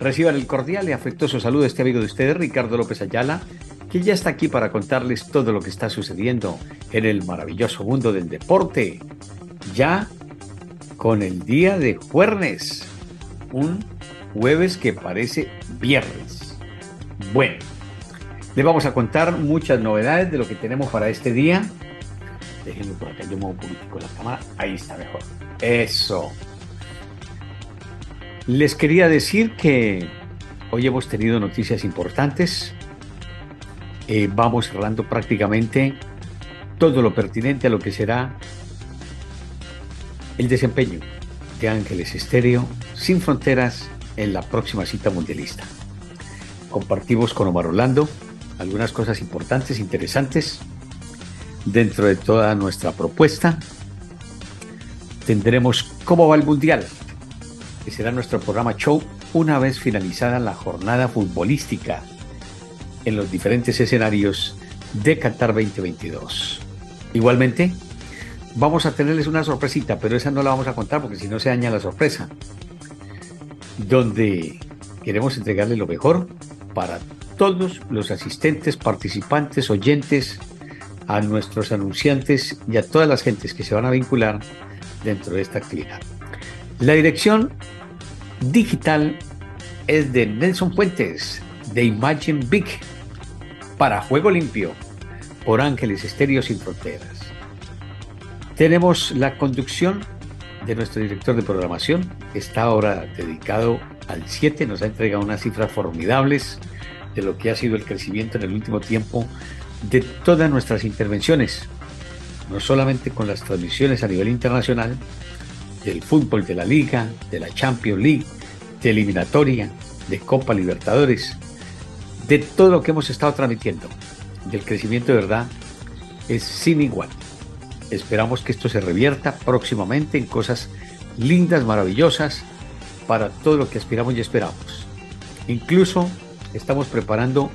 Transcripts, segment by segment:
Reciban el cordial y afectuoso saludo de este amigo de ustedes, Ricardo López Ayala, que ya está aquí para contarles todo lo que está sucediendo en el maravilloso mundo del deporte. Ya con el día de jueves, un jueves que parece viernes. Bueno, le vamos a contar muchas novedades de lo que tenemos para este día. Déjenme por acá, yo muevo un poquitico la cámara. Ahí está mejor. Eso. Les quería decir que hoy hemos tenido noticias importantes. Eh, vamos cerrando prácticamente todo lo pertinente a lo que será el desempeño de Ángeles Estéreo sin fronteras en la próxima cita mundialista. Compartimos con Omar Orlando algunas cosas importantes, interesantes dentro de toda nuestra propuesta. Tendremos cómo va el mundial, que será nuestro programa show una vez finalizada la jornada futbolística en los diferentes escenarios de Qatar 2022. Igualmente, vamos a tenerles una sorpresita, pero esa no la vamos a contar porque si no se daña la sorpresa, donde queremos entregarle lo mejor para todos los asistentes, participantes, oyentes, a nuestros anunciantes y a todas las gentes que se van a vincular dentro de esta actividad. La dirección digital es de Nelson Fuentes, de Imagine Big, para Juego Limpio, por Ángeles Estéreo Sin Fronteras. Tenemos la conducción de nuestro director de programación, está ahora dedicado al 7, nos ha entregado unas cifras formidables de lo que ha sido el crecimiento en el último tiempo de todas nuestras intervenciones, no solamente con las transmisiones a nivel internacional, del fútbol de la Liga, de la Champions League, de eliminatoria, de Copa Libertadores, de todo lo que hemos estado transmitiendo, del crecimiento de verdad, es sin igual. Esperamos que esto se revierta próximamente en cosas lindas, maravillosas, para todo lo que aspiramos y esperamos. Incluso estamos preparando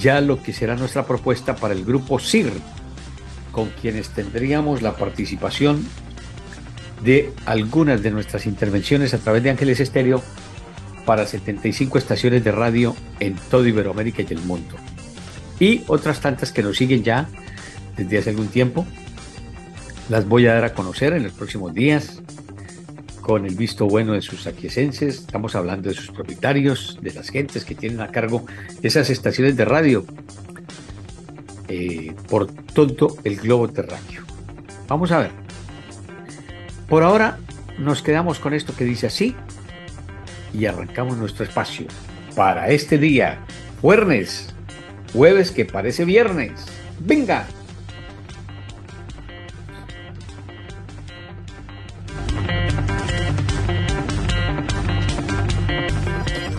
ya lo que será nuestra propuesta para el grupo CIR, con quienes tendríamos la participación de algunas de nuestras intervenciones a través de Ángeles Estéreo para 75 estaciones de radio en todo Iberoamérica y el mundo. Y otras tantas que nos siguen ya desde hace algún tiempo. Las voy a dar a conocer en los próximos días con el visto bueno de sus aquiescenses. Estamos hablando de sus propietarios, de las gentes que tienen a cargo esas estaciones de radio eh, por todo el globo terráqueo. Vamos a ver. Por ahora nos quedamos con esto que dice así y arrancamos nuestro espacio para este día, jueves, jueves que parece viernes. Venga.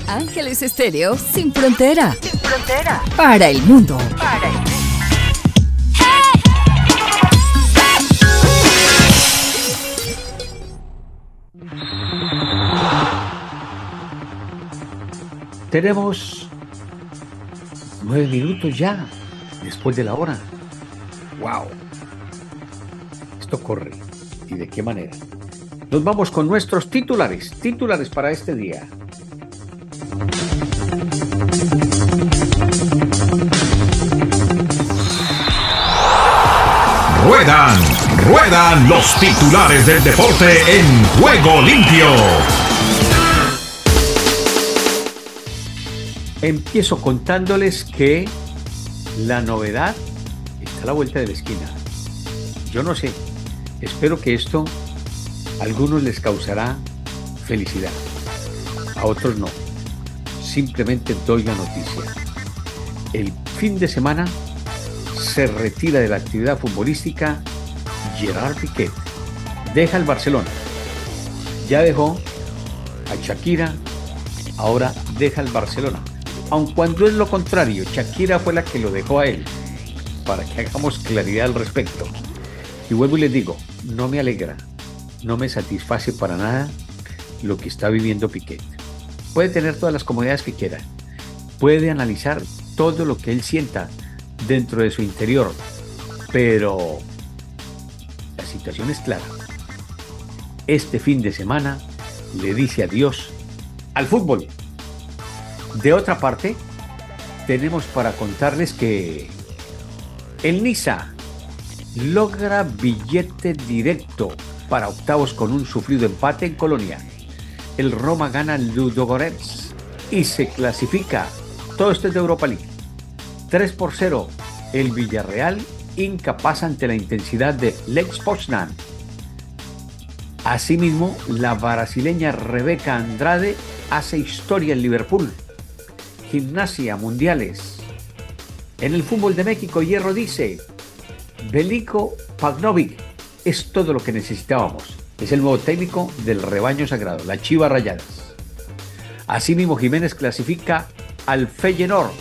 Ángeles Estéreo sin frontera. Sin frontera. Para el mundo. Para el mundo. Tenemos nueve minutos ya después de la hora. ¡Wow! Esto corre. ¿Y de qué manera? Nos vamos con nuestros titulares. Titulares para este día. Ruedan, ruedan los titulares del deporte en juego limpio. Empiezo contándoles que la novedad está a la vuelta de la esquina. Yo no sé, espero que esto a algunos les causará felicidad, a otros no. Simplemente doy la noticia. El fin de semana se retira de la actividad futbolística Gerard Piquet. Deja el Barcelona. Ya dejó a Shakira, ahora deja el Barcelona. Aun cuando es lo contrario, Shakira fue la que lo dejó a él, para que hagamos claridad al respecto. Y vuelvo y les digo, no me alegra, no me satisface para nada lo que está viviendo Piquet. Puede tener todas las comodidades que quiera, puede analizar todo lo que él sienta dentro de su interior, pero la situación es clara. Este fin de semana le dice adiós al fútbol. De otra parte, tenemos para contarles que el Niza logra billete directo para octavos con un sufrido empate en Colonia. El Roma gana Ludogorets y se clasifica. Todo esto es de Europa League. 3 por 0. El Villarreal incapaz ante la intensidad de Lex Poznan. Asimismo, la brasileña Rebeca Andrade hace historia en Liverpool. Gimnasia Mundiales. En el fútbol de México, Hierro dice, Belico Pagnovic es todo lo que necesitábamos. Es el nuevo técnico del rebaño sagrado, la Chiva Rayadas. Asimismo, Jiménez clasifica al Feyenoord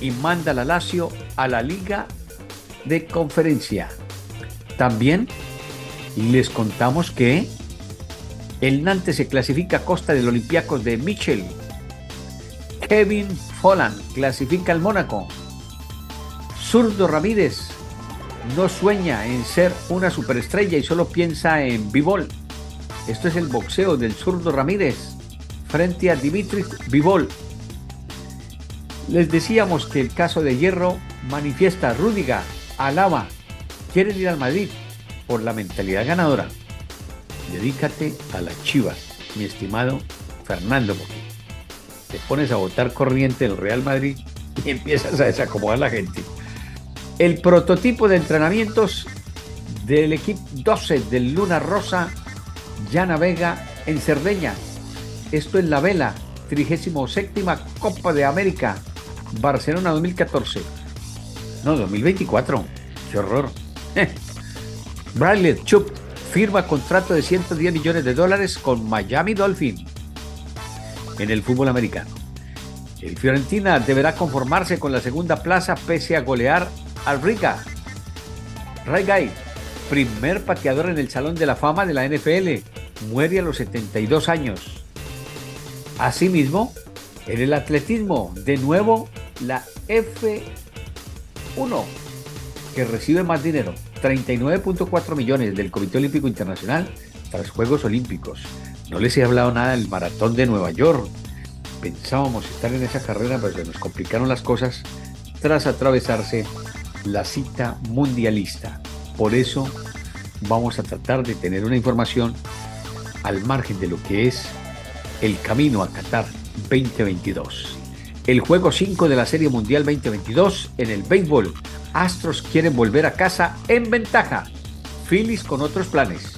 y manda la Lazio a la Liga de Conferencia. También les contamos que el Nantes se clasifica a costa del Olympiacos de Michel. Kevin Folland clasifica al Mónaco. Zurdo Ramírez no sueña en ser una superestrella y solo piensa en Bivol. Esto es el boxeo del zurdo Ramírez frente a Dimitri Bivol. Les decíamos que el caso de Hierro manifiesta Rúdiga, alaba, quieren ir al Madrid por la mentalidad ganadora. Dedícate a las chivas, mi estimado Fernando, porque te pones a votar corriente del Real Madrid y empiezas a desacomodar a la gente. El prototipo de entrenamientos del equipo 12 del Luna Rosa ya navega en Cerdeña. Esto es la vela, 37 Copa de América, Barcelona 2014. No, 2024. Qué horror. Bradley Chup firma contrato de 110 millones de dólares con Miami Dolphin en el fútbol americano. El Fiorentina deberá conformarse con la segunda plaza pese a golear al Riga. Ray Guy, primer pateador en el Salón de la Fama de la NFL, muere a los 72 años. Asimismo, en el atletismo, de nuevo, la F1, que recibe más dinero, 39.4 millones del Comité Olímpico Internacional tras Juegos Olímpicos. No les he hablado nada del maratón de Nueva York. Pensábamos estar en esa carrera, pero se nos complicaron las cosas tras atravesarse la cita mundialista. Por eso vamos a tratar de tener una información al margen de lo que es el camino a Qatar 2022. El juego 5 de la Serie Mundial 2022 en el béisbol. Astros quieren volver a casa en ventaja. Phillies con otros planes.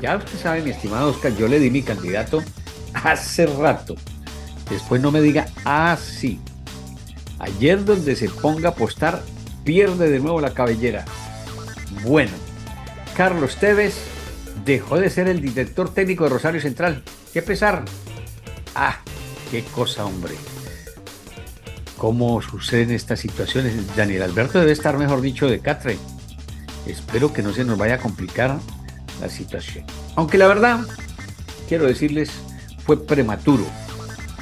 Ya usted sabe, mi estimado Oscar, yo le di mi candidato hace rato. Después no me diga, ah, sí. Ayer donde se ponga a apostar pierde de nuevo la cabellera. Bueno, Carlos Tevez dejó de ser el director técnico de Rosario Central. ¡Qué pesar! ¡Ah! ¡Qué cosa, hombre! ¿Cómo suceden estas situaciones? Daniel Alberto debe estar, mejor dicho, de catre. Espero que no se nos vaya a complicar la situación. Aunque la verdad, quiero decirles, fue prematuro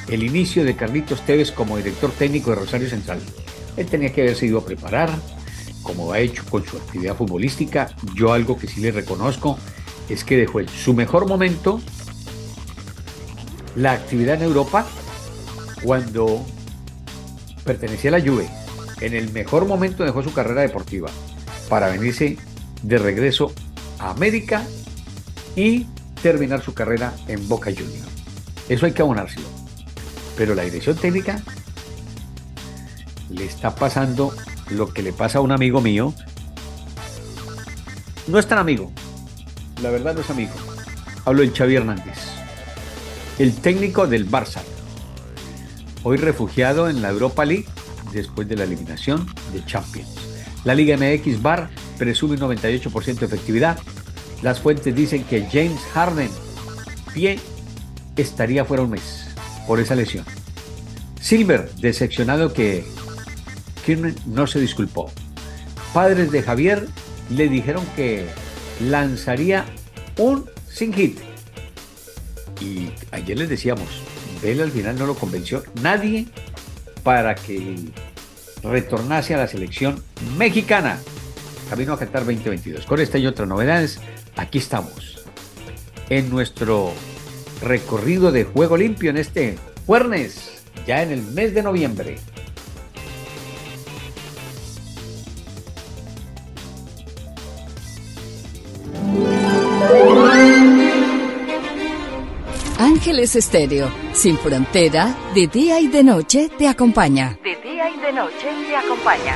el inicio de Carlitos Tevez como director técnico de Rosario Central. Él tenía que haberse ido a preparar, como ha hecho con su actividad futbolística. Yo algo que sí le reconozco es que dejó en su mejor momento la actividad en Europa cuando pertenecía a la Juve. En el mejor momento dejó su carrera deportiva para venirse de regreso América y terminar su carrera en Boca Juniors. Eso hay que abonárselo. Pero la dirección técnica le está pasando lo que le pasa a un amigo mío. No es tan amigo. La verdad no es amigo. Hablo del Xavi Hernández. El técnico del Barça. Hoy refugiado en la Europa League después de la eliminación de Champions. La Liga MX Bar presume un 98% de efectividad. Las fuentes dicen que James Harden, pie, estaría fuera un mes por esa lesión. Silver, decepcionado que Kirchner no se disculpó. Padres de Javier le dijeron que lanzaría un sin hit. Y ayer les decíamos, él al final no lo convenció nadie para que retornase a la selección mexicana. Camino a Qatar 2022. Con esta y otras novedades, aquí estamos. En nuestro recorrido de juego limpio en este jueves, ya en el mes de noviembre. Ángeles Estéreo, sin frontera, de día y de noche te acompaña. De día y de noche te acompaña.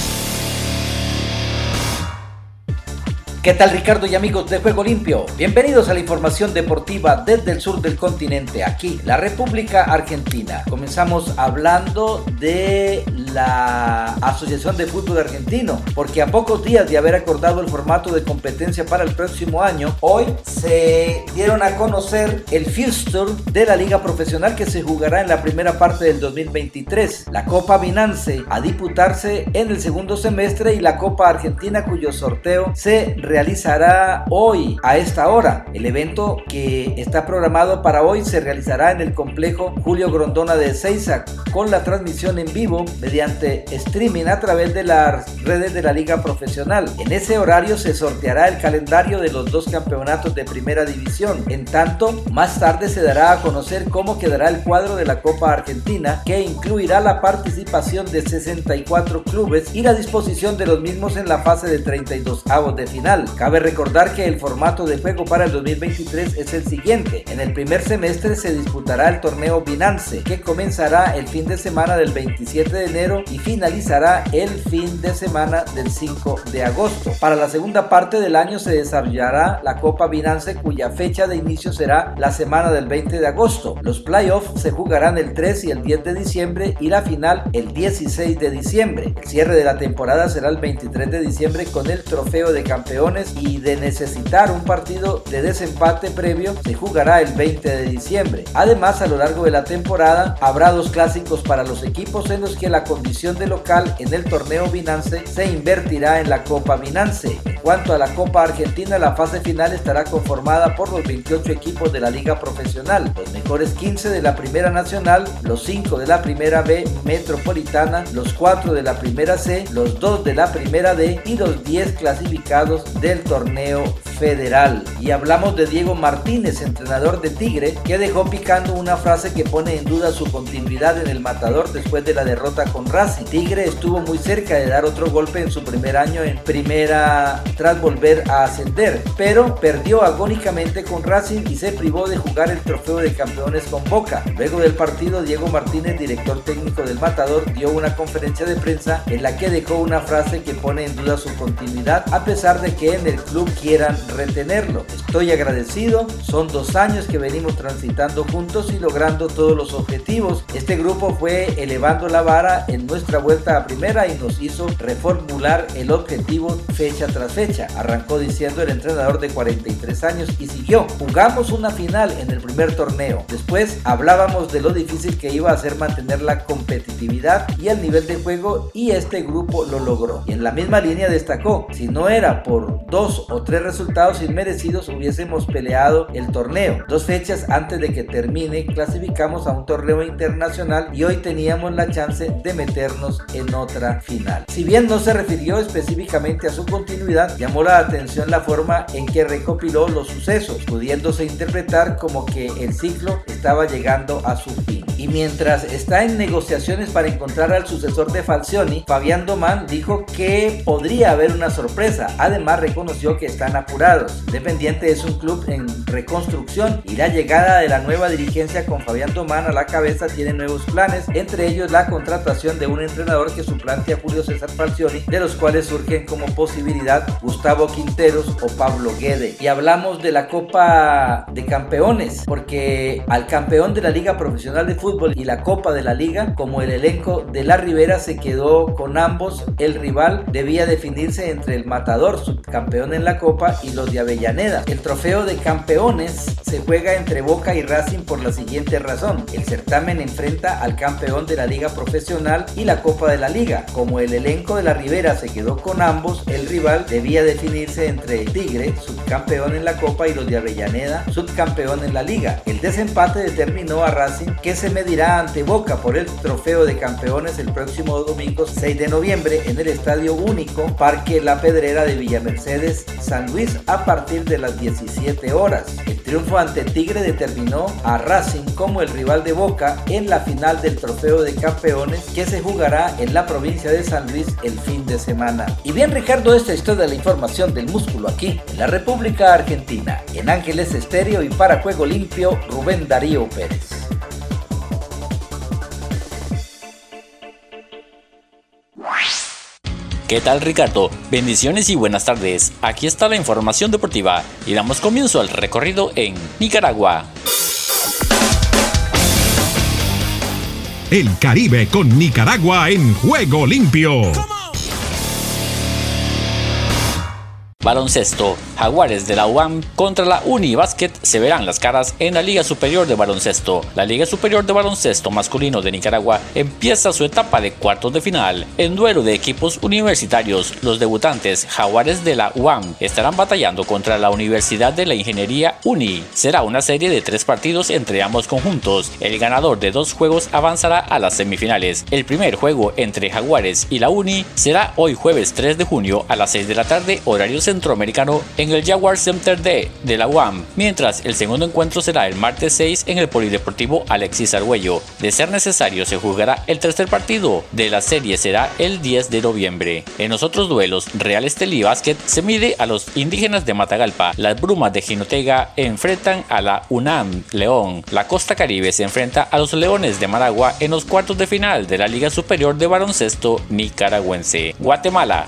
¿Qué tal Ricardo y amigos de Juego Limpio? Bienvenidos a la información deportiva desde el sur del continente, aquí, la República Argentina. Comenzamos hablando de la Asociación de Fútbol Argentino, porque a pocos días de haber acordado el formato de competencia para el próximo año, hoy se dieron a conocer el fixture de la liga profesional que se jugará en la primera parte del 2023. La Copa Binance a disputarse en el segundo semestre y la Copa Argentina cuyo sorteo se realizará hoy a esta hora. El evento que está programado para hoy se realizará en el complejo Julio Grondona de Seiza con la transmisión en vivo mediante streaming a través de las redes de la liga profesional. En ese horario se sorteará el calendario de los dos campeonatos de primera división. En tanto, más tarde se dará a conocer cómo quedará el cuadro de la Copa Argentina que incluirá la participación de 64 clubes y la disposición de los mismos en la fase de 32 avos de final. Cabe recordar que el formato de juego para el 2023 es el siguiente. En el primer semestre se disputará el torneo Binance, que comenzará el fin de semana del 27 de enero y finalizará el fin de semana del 5 de agosto. Para la segunda parte del año se desarrollará la Copa Binance, cuya fecha de inicio será la semana del 20 de agosto. Los playoffs se jugarán el 3 y el 10 de diciembre y la final el 16 de diciembre. El cierre de la temporada será el 23 de diciembre con el trofeo de campeón y de necesitar un partido de desempate previo se jugará el 20 de diciembre. Además, a lo largo de la temporada habrá dos clásicos para los equipos en los que la condición de local en el torneo Binance se invertirá en la Copa Binance. En cuanto a la Copa Argentina, la fase final estará conformada por los 28 equipos de la liga profesional, los mejores 15 de la Primera Nacional, los 5 de la Primera B Metropolitana, los 4 de la Primera C, los 2 de la Primera D y los 10 clasificados del torneo federal. Y hablamos de Diego Martínez, entrenador de Tigre, que dejó picando una frase que pone en duda su continuidad en el matador después de la derrota con Racing. Tigre estuvo muy cerca de dar otro golpe en su primer año en primera tras volver a ascender, pero perdió agónicamente con Racing y se privó de jugar el trofeo de campeones con Boca. Luego del partido, Diego Martínez, director técnico del matador, dio una conferencia de prensa en la que dejó una frase que pone en duda su continuidad a pesar de que en el club quieran retenerlo. Estoy agradecido, son dos años que venimos transitando juntos y logrando todos los objetivos. Este grupo fue elevando la vara en nuestra vuelta a primera y nos hizo reformular el objetivo fecha tras fecha. Arrancó diciendo el entrenador de 43 años y siguió. Jugamos una final en el primer torneo. Después hablábamos de lo difícil que iba a ser mantener la competitividad y el nivel de juego y este grupo lo logró. Y en la misma línea destacó, si no era por dos o tres resultados inmerecidos hubiésemos peleado el torneo. Dos fechas antes de que termine clasificamos a un torneo internacional y hoy teníamos la chance de meternos en otra final. Si bien no se refirió específicamente a su continuidad, llamó la atención la forma en que recopiló los sucesos, pudiéndose interpretar como que el ciclo estaba llegando a su fin. Y mientras está en negociaciones para encontrar al sucesor de Falcioni, Fabián Domán dijo que podría haber una sorpresa. Además reconoció que están apurados asegurados. Independiente es un club en reconstrucción y la llegada de la nueva dirigencia con Fabián Domán a la cabeza tiene nuevos planes, entre ellos la contratación de un entrenador que suplante a Julio César Falcioni, de los cuales surgen como posibilidad Gustavo Quinteros o Pablo Guede. Y hablamos de la Copa de Campeones, porque al campeón de la Liga Profesional de Fútbol y la Copa de la Liga, como el elenco de la Ribera se quedó con ambos, el rival debía definirse entre el matador, subcampeón en la Copa, y los de Avellaneda. El trofeo de campeones se juega entre Boca y Racing por la siguiente razón. El certamen enfrenta al campeón de la Liga Profesional y la Copa de la Liga. Como el elenco de la Ribera se quedó con ambos, el rival debía definirse entre Tigre, subcampeón en la Copa, y los de Avellaneda, subcampeón en la Liga. El desempate determinó a Racing que se medirá ante Boca por el trofeo de campeones el próximo domingo 6 de noviembre en el Estadio Único Parque La Pedrera de Villa Mercedes, San Luis a partir de las 17 horas. El triunfo ante Tigre determinó a Racing como el rival de Boca en la final del trofeo de campeones que se jugará en la provincia de San Luis el fin de semana. Y bien Ricardo, esta es toda la información del músculo aquí en la República Argentina. En Ángeles Estéreo y para Juego Limpio, Rubén Darío Pérez. ¿Qué tal Ricardo? Bendiciones y buenas tardes. Aquí está la información deportiva y damos comienzo al recorrido en Nicaragua. El Caribe con Nicaragua en juego limpio. Baloncesto. Jaguares de la UAM contra la Unibasket se verán las caras en la Liga Superior de Baloncesto. La Liga Superior de Baloncesto masculino de Nicaragua empieza su etapa de cuartos de final. En duelo de equipos universitarios, los debutantes Jaguares de la UAM estarán batallando contra la Universidad de la Ingeniería UNI. Será una serie de tres partidos entre ambos conjuntos. El ganador de dos juegos avanzará a las semifinales. El primer juego entre Jaguares y la UNI será hoy jueves 3 de junio a las 6 de la tarde horario centroamericano en el Jaguar Center D de la UAM, mientras el segundo encuentro será el martes 6 en el Polideportivo Alexis Argüello. De ser necesario se jugará el tercer partido de la serie será el 10 de noviembre. En los otros duelos, Real Estelí Basket se mide a los indígenas de Matagalpa, las brumas de Jinotega enfrentan a la UNAM León, la Costa Caribe se enfrenta a los Leones de Maragua en los cuartos de final de la Liga Superior de Baloncesto Nicaragüense. Guatemala.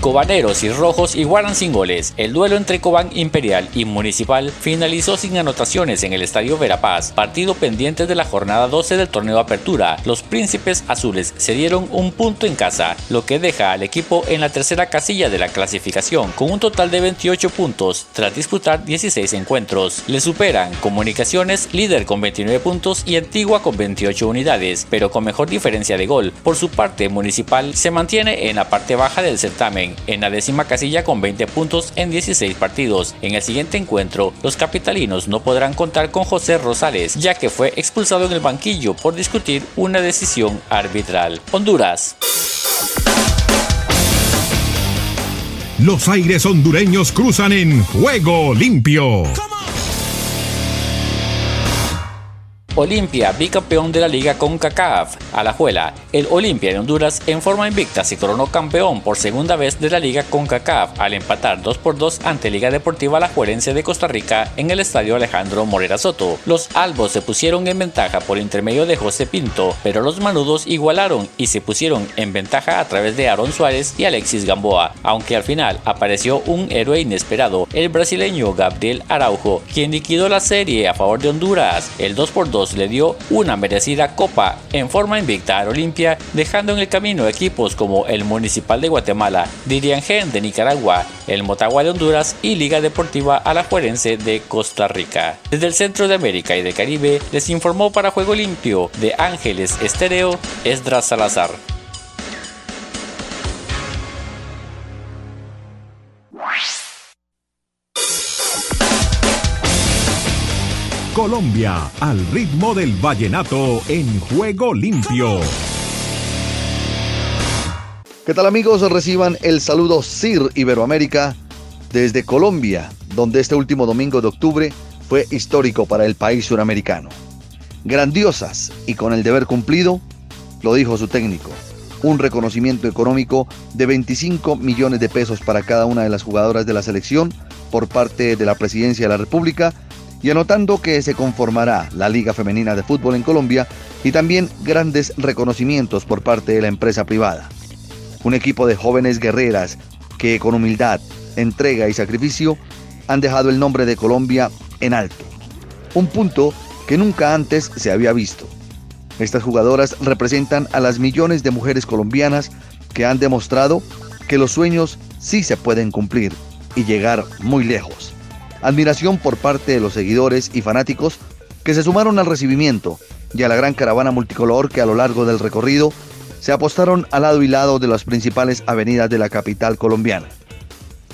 Cobaneros y Rojos igualan sin goles. El duelo entre Cobán Imperial y Municipal finalizó sin anotaciones en el Estadio Verapaz, partido pendiente de la jornada 12 del torneo Apertura. Los Príncipes Azules se dieron un punto en casa, lo que deja al equipo en la tercera casilla de la clasificación, con un total de 28 puntos tras disputar 16 encuentros. Le superan Comunicaciones, líder con 29 puntos y Antigua con 28 unidades, pero con mejor diferencia de gol. Por su parte, Municipal se mantiene en la parte baja del certamen en la décima casilla con 20 puntos en 16 partidos. En el siguiente encuentro, los capitalinos no podrán contar con José Rosales, ya que fue expulsado en el banquillo por discutir una decisión arbitral. Honduras. Los aires hondureños cruzan en juego limpio. Olimpia, bicampeón de la liga con CACAF. Alajuela, el Olimpia de Honduras en forma invicta se coronó campeón por segunda vez de la liga con CACAF al empatar 2 por 2 ante Liga Deportiva Alajuelense de Costa Rica en el estadio Alejandro Morera Soto. Los albos se pusieron en ventaja por intermedio de José Pinto, pero los manudos igualaron y se pusieron en ventaja a través de Aaron Suárez y Alexis Gamboa, aunque al final apareció un héroe inesperado, el brasileño Gabriel Araujo, quien liquidó la serie a favor de Honduras. El 2 por 2 le dio una merecida copa en forma invicta a Olimpia, dejando en el camino equipos como el Municipal de Guatemala, Diriangén de Nicaragua, el Motagua de Honduras y Liga Deportiva Alajuelense de Costa Rica. Desde el centro de América y de Caribe les informó para Juego Limpio de Ángeles Estéreo Esdras Salazar. Colombia, al ritmo del vallenato en juego limpio. ¿Qué tal amigos? Reciban el saludo CIR Iberoamérica desde Colombia, donde este último domingo de octubre fue histórico para el país suramericano. grandiosas y con el deber cumplido, lo dijo su técnico. Un reconocimiento económico de 25 millones de pesos para cada una de las jugadoras de la selección por parte de la Presidencia de la República y anotando que se conformará la Liga Femenina de Fútbol en Colombia y también grandes reconocimientos por parte de la empresa privada. Un equipo de jóvenes guerreras que con humildad, entrega y sacrificio han dejado el nombre de Colombia en alto. Un punto que nunca antes se había visto. Estas jugadoras representan a las millones de mujeres colombianas que han demostrado que los sueños sí se pueden cumplir y llegar muy lejos. Admiración por parte de los seguidores y fanáticos que se sumaron al recibimiento y a la gran caravana multicolor que a lo largo del recorrido se apostaron al lado y lado de las principales avenidas de la capital colombiana.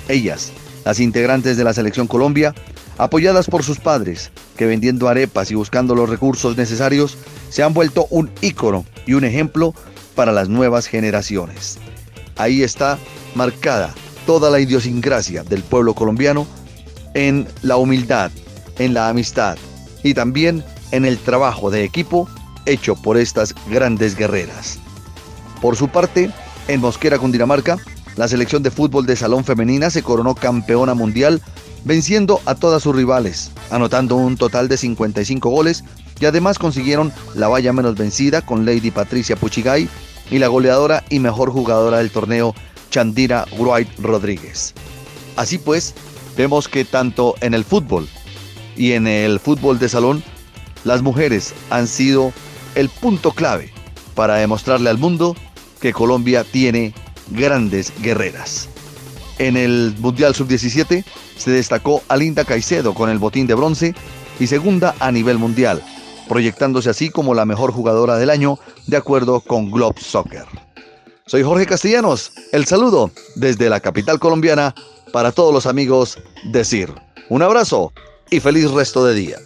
Ellas, las integrantes de la Selección Colombia, apoyadas por sus padres, que vendiendo arepas y buscando los recursos necesarios, se han vuelto un ícono y un ejemplo para las nuevas generaciones. Ahí está marcada toda la idiosincrasia del pueblo colombiano en la humildad, en la amistad y también en el trabajo de equipo hecho por estas grandes guerreras. Por su parte, en Mosquera, Cundinamarca, la selección de fútbol de salón femenina se coronó campeona mundial venciendo a todas sus rivales, anotando un total de 55 goles y además consiguieron la valla menos vencida con Lady Patricia Puchigay y la goleadora y mejor jugadora del torneo Chandira Wright Rodríguez. Así pues, vemos que tanto en el fútbol y en el fútbol de salón, las mujeres han sido el punto clave para demostrarle al mundo que Colombia tiene grandes guerreras. En el Mundial Sub-17 se destacó a Linda Caicedo con el botín de bronce y segunda a nivel mundial, proyectándose así como la mejor jugadora del año de acuerdo con Globe Soccer. Soy Jorge Castellanos, el saludo desde la capital colombiana para todos los amigos de CIR. Un abrazo y feliz resto de día.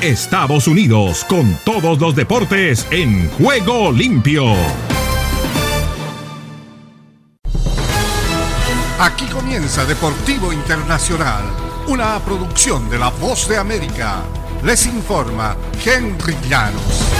Estados Unidos con todos los deportes en juego limpio. Aquí comienza Deportivo Internacional, una producción de La Voz de América. Les informa Henry Llanos.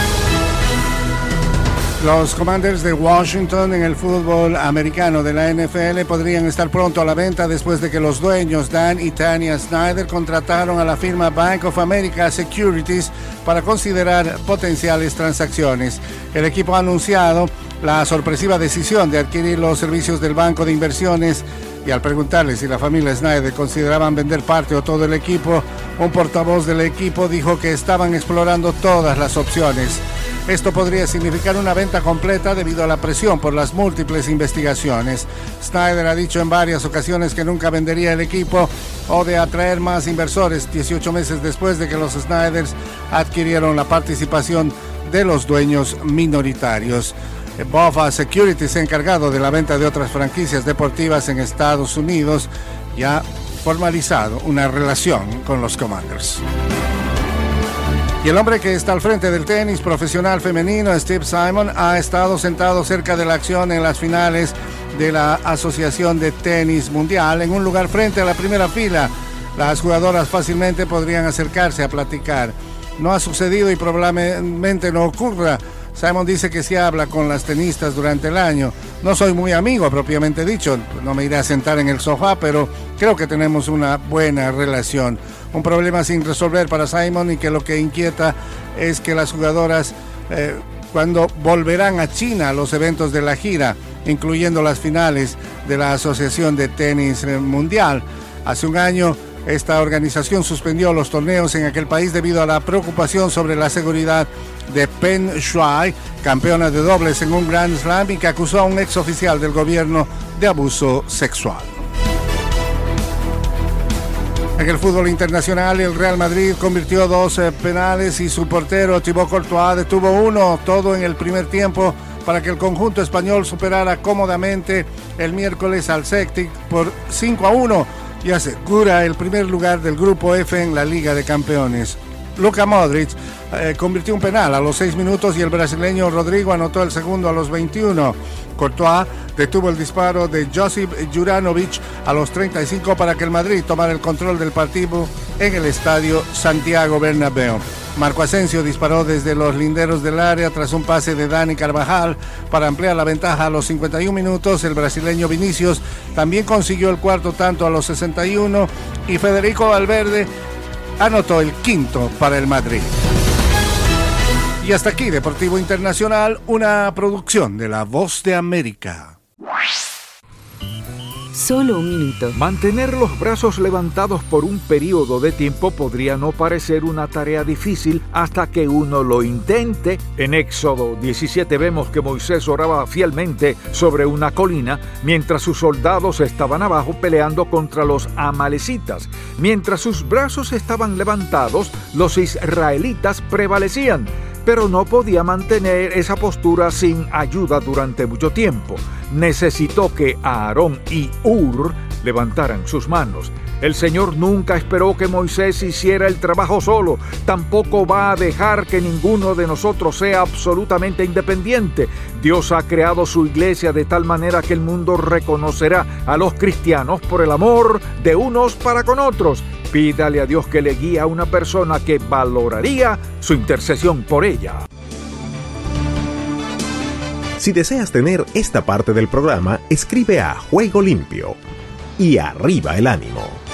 Los Commanders de Washington en el fútbol americano de la NFL podrían estar pronto a la venta después de que los dueños Dan y Tanya Snyder contrataron a la firma Bank of America Securities para considerar potenciales transacciones. El equipo ha anunciado la sorpresiva decisión de adquirir los servicios del Banco de Inversiones y al preguntarle si la familia Snyder consideraban vender parte o todo el equipo, un portavoz del equipo dijo que estaban explorando todas las opciones. Esto podría significar una venta completa debido a la presión por las múltiples investigaciones. Snyder ha dicho en varias ocasiones que nunca vendería el equipo o de atraer más inversores 18 meses después de que los Snyders adquirieron la participación de los dueños minoritarios. BOFA Securities, encargado de la venta de otras franquicias deportivas en Estados Unidos, ya formalizado una relación con los Commanders. Y el hombre que está al frente del tenis profesional femenino, Steve Simon, ha estado sentado cerca de la acción en las finales de la Asociación de Tenis Mundial, en un lugar frente a la primera fila. Las jugadoras fácilmente podrían acercarse a platicar. No ha sucedido y probablemente no ocurra Simon dice que sí habla con las tenistas durante el año. No soy muy amigo, propiamente dicho, no me iré a sentar en el sofá, pero creo que tenemos una buena relación. Un problema sin resolver para Simon y que lo que inquieta es que las jugadoras, eh, cuando volverán a China a los eventos de la gira, incluyendo las finales de la Asociación de Tenis Mundial, hace un año esta organización suspendió los torneos en aquel país debido a la preocupación sobre la seguridad de Pen Shuai, campeona de dobles en un Grand Slam y que acusó a un ex oficial del gobierno de abuso sexual. En el fútbol internacional, el Real Madrid convirtió dos eh, penales y su portero Thibaut Courtois detuvo uno, todo en el primer tiempo, para que el conjunto español superara cómodamente el miércoles al Celtic por 5 a 1 y asegura el primer lugar del Grupo F en la Liga de Campeones. Luka Modric eh, convirtió un penal a los 6 minutos y el brasileño Rodrigo anotó el segundo a los 21. Courtois detuvo el disparo de Josip Juranovic a los 35 para que el Madrid tomara el control del partido en el estadio Santiago Bernabéu. Marco Asensio disparó desde los linderos del área tras un pase de Dani Carvajal para ampliar la ventaja a los 51 minutos. El brasileño Vinicius también consiguió el cuarto tanto a los 61 y Federico Valverde anotó el quinto para el Madrid. Y hasta aquí Deportivo Internacional, una producción de La Voz de América. Solo un minuto. Mantener los brazos levantados por un periodo de tiempo podría no parecer una tarea difícil hasta que uno lo intente. En Éxodo 17 vemos que Moisés oraba fielmente sobre una colina mientras sus soldados estaban abajo peleando contra los amalecitas. Mientras sus brazos estaban levantados, los israelitas prevalecían pero no podía mantener esa postura sin ayuda durante mucho tiempo. Necesitó que Aarón y Ur levantaran sus manos. El Señor nunca esperó que Moisés hiciera el trabajo solo, tampoco va a dejar que ninguno de nosotros sea absolutamente independiente. Dios ha creado su iglesia de tal manera que el mundo reconocerá a los cristianos por el amor de unos para con otros Pídale a Dios que le guíe a una persona que valoraría su intercesión por ella. Si deseas tener esta parte del programa, escribe a Juego Limpio y arriba el ánimo.